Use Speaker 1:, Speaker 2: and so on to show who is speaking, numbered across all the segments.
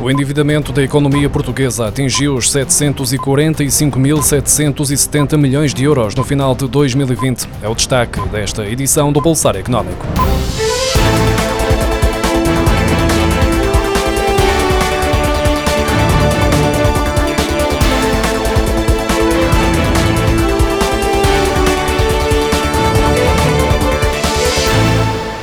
Speaker 1: O endividamento da economia portuguesa atingiu os 745.770 milhões de euros no final de 2020. É o destaque desta edição do Pulsar Económico.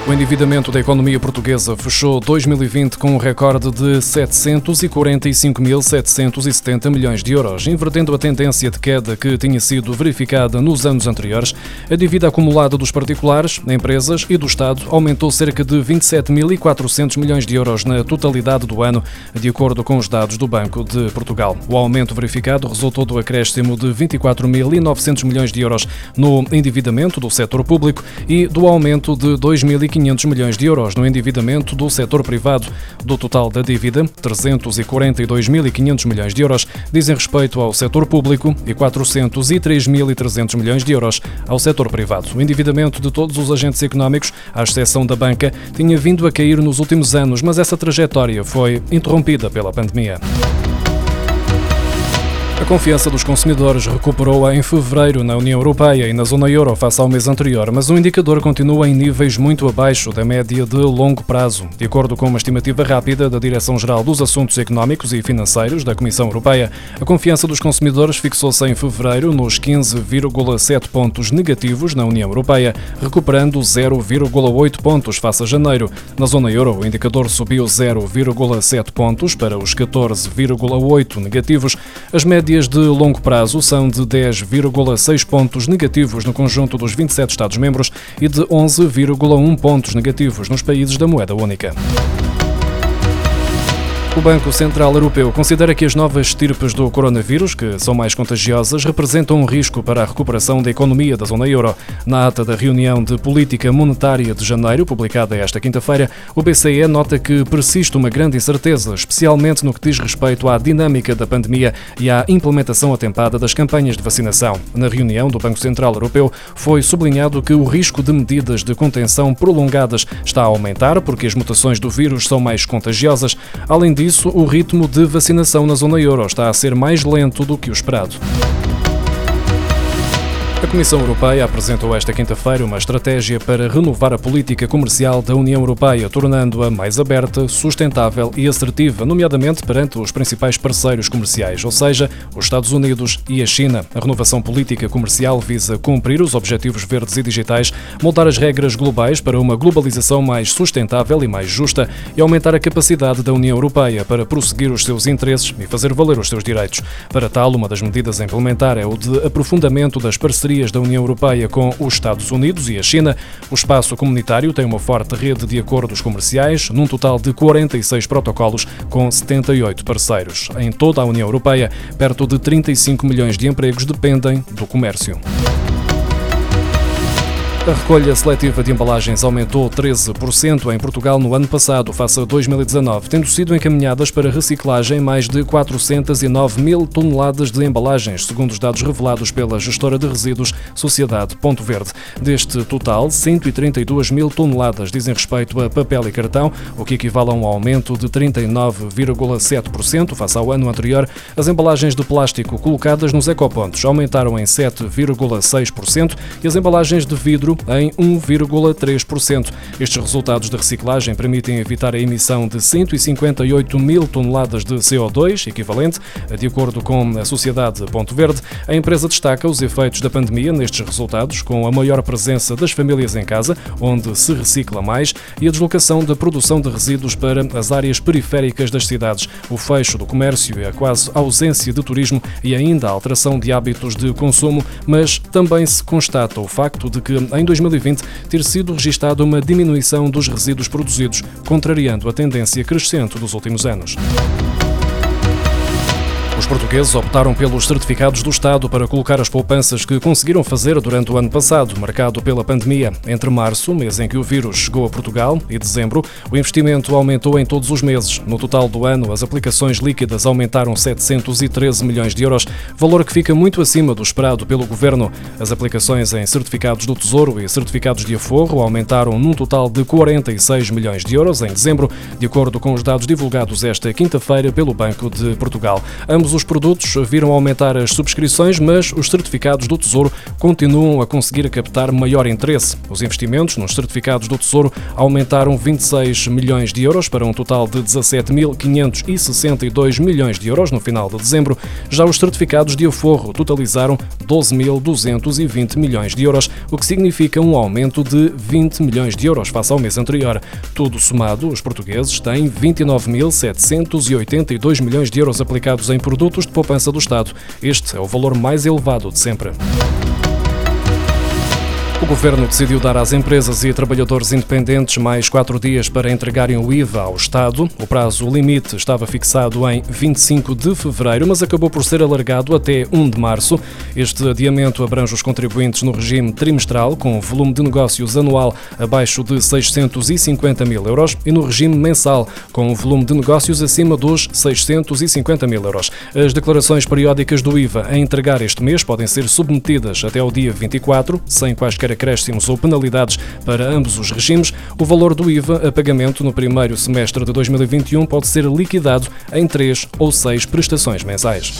Speaker 1: O endividamento da economia portuguesa fechou 2020 com um recorde de 745.770 milhões de euros, invertendo a tendência de queda que tinha sido verificada nos anos anteriores. A dívida acumulada dos particulares, empresas e do Estado aumentou cerca de 27.400 milhões de euros na totalidade do ano, de acordo com os dados do Banco de Portugal. O aumento verificado resultou do acréscimo de 24.900 milhões de euros no endividamento do setor público e do aumento de 2.500 500 milhões de euros no endividamento do setor privado. Do total da dívida, 342.500 milhões de euros dizem respeito ao setor público e 403.300 milhões de euros ao setor privado. O endividamento de todos os agentes económicos, à exceção da banca, tinha vindo a cair nos últimos anos, mas essa trajetória foi interrompida pela pandemia. A confiança dos consumidores recuperou em fevereiro na União Europeia e na zona euro face ao mês anterior, mas o indicador continua em níveis muito abaixo da média de longo prazo. De acordo com uma estimativa rápida da Direção-Geral dos Assuntos Económicos e Financeiros da Comissão Europeia, a confiança dos consumidores fixou-se em fevereiro nos 15,7 pontos negativos na União Europeia, recuperando 0,8 pontos face a janeiro. Na zona euro, o indicador subiu 0,7 pontos para os 14,8 negativos. As médias médias de longo prazo são de 10,6 pontos negativos no conjunto dos 27 Estados-membros e de 11,1 pontos negativos nos países da moeda única. O Banco Central Europeu considera que as novas estirpes do coronavírus, que são mais contagiosas, representam um risco para a recuperação da economia da zona euro. Na ata da reunião de política monetária de janeiro, publicada esta quinta-feira, o BCE nota que persiste uma grande incerteza, especialmente no que diz respeito à dinâmica da pandemia e à implementação atempada das campanhas de vacinação. Na reunião do Banco Central Europeu, foi sublinhado que o risco de medidas de contenção prolongadas está a aumentar porque as mutações do vírus são mais contagiosas. Além disso, isso, o ritmo de vacinação na zona euro está a ser mais lento do que o esperado. A Comissão Europeia apresentou esta quinta-feira uma estratégia para renovar a política comercial da União Europeia, tornando-a mais aberta, sustentável e assertiva, nomeadamente perante os principais parceiros comerciais, ou seja, os Estados Unidos e a China. A renovação política comercial visa cumprir os objetivos verdes e digitais, moldar as regras globais para uma globalização mais sustentável e mais justa e aumentar a capacidade da União Europeia para prosseguir os seus interesses e fazer valer os seus direitos. Para tal, uma das medidas a implementar é o de aprofundamento das parcerias parcerias da União Europeia com os Estados Unidos e a China. O espaço comunitário tem uma forte rede de acordos comerciais, num total de 46 protocolos com 78 parceiros. Em toda a União Europeia, perto de 35 milhões de empregos dependem do comércio. A recolha seletiva de embalagens aumentou 13% em Portugal no ano passado, face a 2019, tendo sido encaminhadas para reciclagem mais de 409 mil toneladas de embalagens, segundo os dados revelados pela gestora de resíduos Sociedade Ponto Verde. Deste total, 132 mil toneladas dizem respeito a papel e cartão, o que equivale a um aumento de 39,7% face ao ano anterior. As embalagens de plástico colocadas nos ecopontos aumentaram em 7,6% e as embalagens de vidro em 1,3%. Estes resultados de reciclagem permitem evitar a emissão de 158 mil toneladas de CO2 equivalente. De acordo com a Sociedade Ponto Verde, a empresa destaca os efeitos da pandemia nestes resultados, com a maior presença das famílias em casa, onde se recicla mais, e a deslocação da produção de resíduos para as áreas periféricas das cidades, o fecho do comércio e a quase ausência de turismo e ainda a alteração de hábitos de consumo, mas também se constata o facto de que em 2020 ter sido registada uma diminuição dos resíduos produzidos, contrariando a tendência crescente dos últimos anos. Os portugueses optaram pelos certificados do Estado para colocar as poupanças que conseguiram fazer durante o ano passado, marcado pela pandemia. Entre março, mês em que o vírus chegou a Portugal, e dezembro, o investimento aumentou em todos os meses. No total do ano, as aplicações líquidas aumentaram 713 milhões de euros, valor que fica muito acima do esperado pelo governo. As aplicações em certificados do Tesouro e certificados de aforro aumentaram num total de 46 milhões de euros em dezembro, de acordo com os dados divulgados esta quinta-feira pelo Banco de Portugal. Ambos os produtos viram aumentar as subscrições, mas os certificados do Tesouro continuam a conseguir captar maior interesse. Os investimentos nos certificados do Tesouro aumentaram 26 milhões de euros para um total de 17.562 milhões de euros no final de dezembro. Já os certificados de aforro totalizaram 12.220 milhões de euros, o que significa um aumento de 20 milhões de euros face ao mês anterior. Tudo somado, os portugueses têm 29.782 milhões de euros aplicados em produtos produtos de poupança do Estado. Este é o valor mais elevado de sempre. O Governo decidiu dar às empresas e trabalhadores independentes mais quatro dias para entregarem o IVA ao Estado. O prazo limite estava fixado em 25 de fevereiro, mas acabou por ser alargado até 1 de março. Este adiamento abrange os contribuintes no regime trimestral, com volume de negócios anual abaixo de 650 mil euros, e no regime mensal, com volume de negócios acima dos 650 mil euros. As declarações periódicas do IVA a entregar este mês podem ser submetidas até ao dia 24, sem quaisquer quaisquer acréscimos ou penalidades para ambos os regimes, o valor do IVA a pagamento no primeiro semestre de 2021 pode ser liquidado em três ou seis prestações mensais.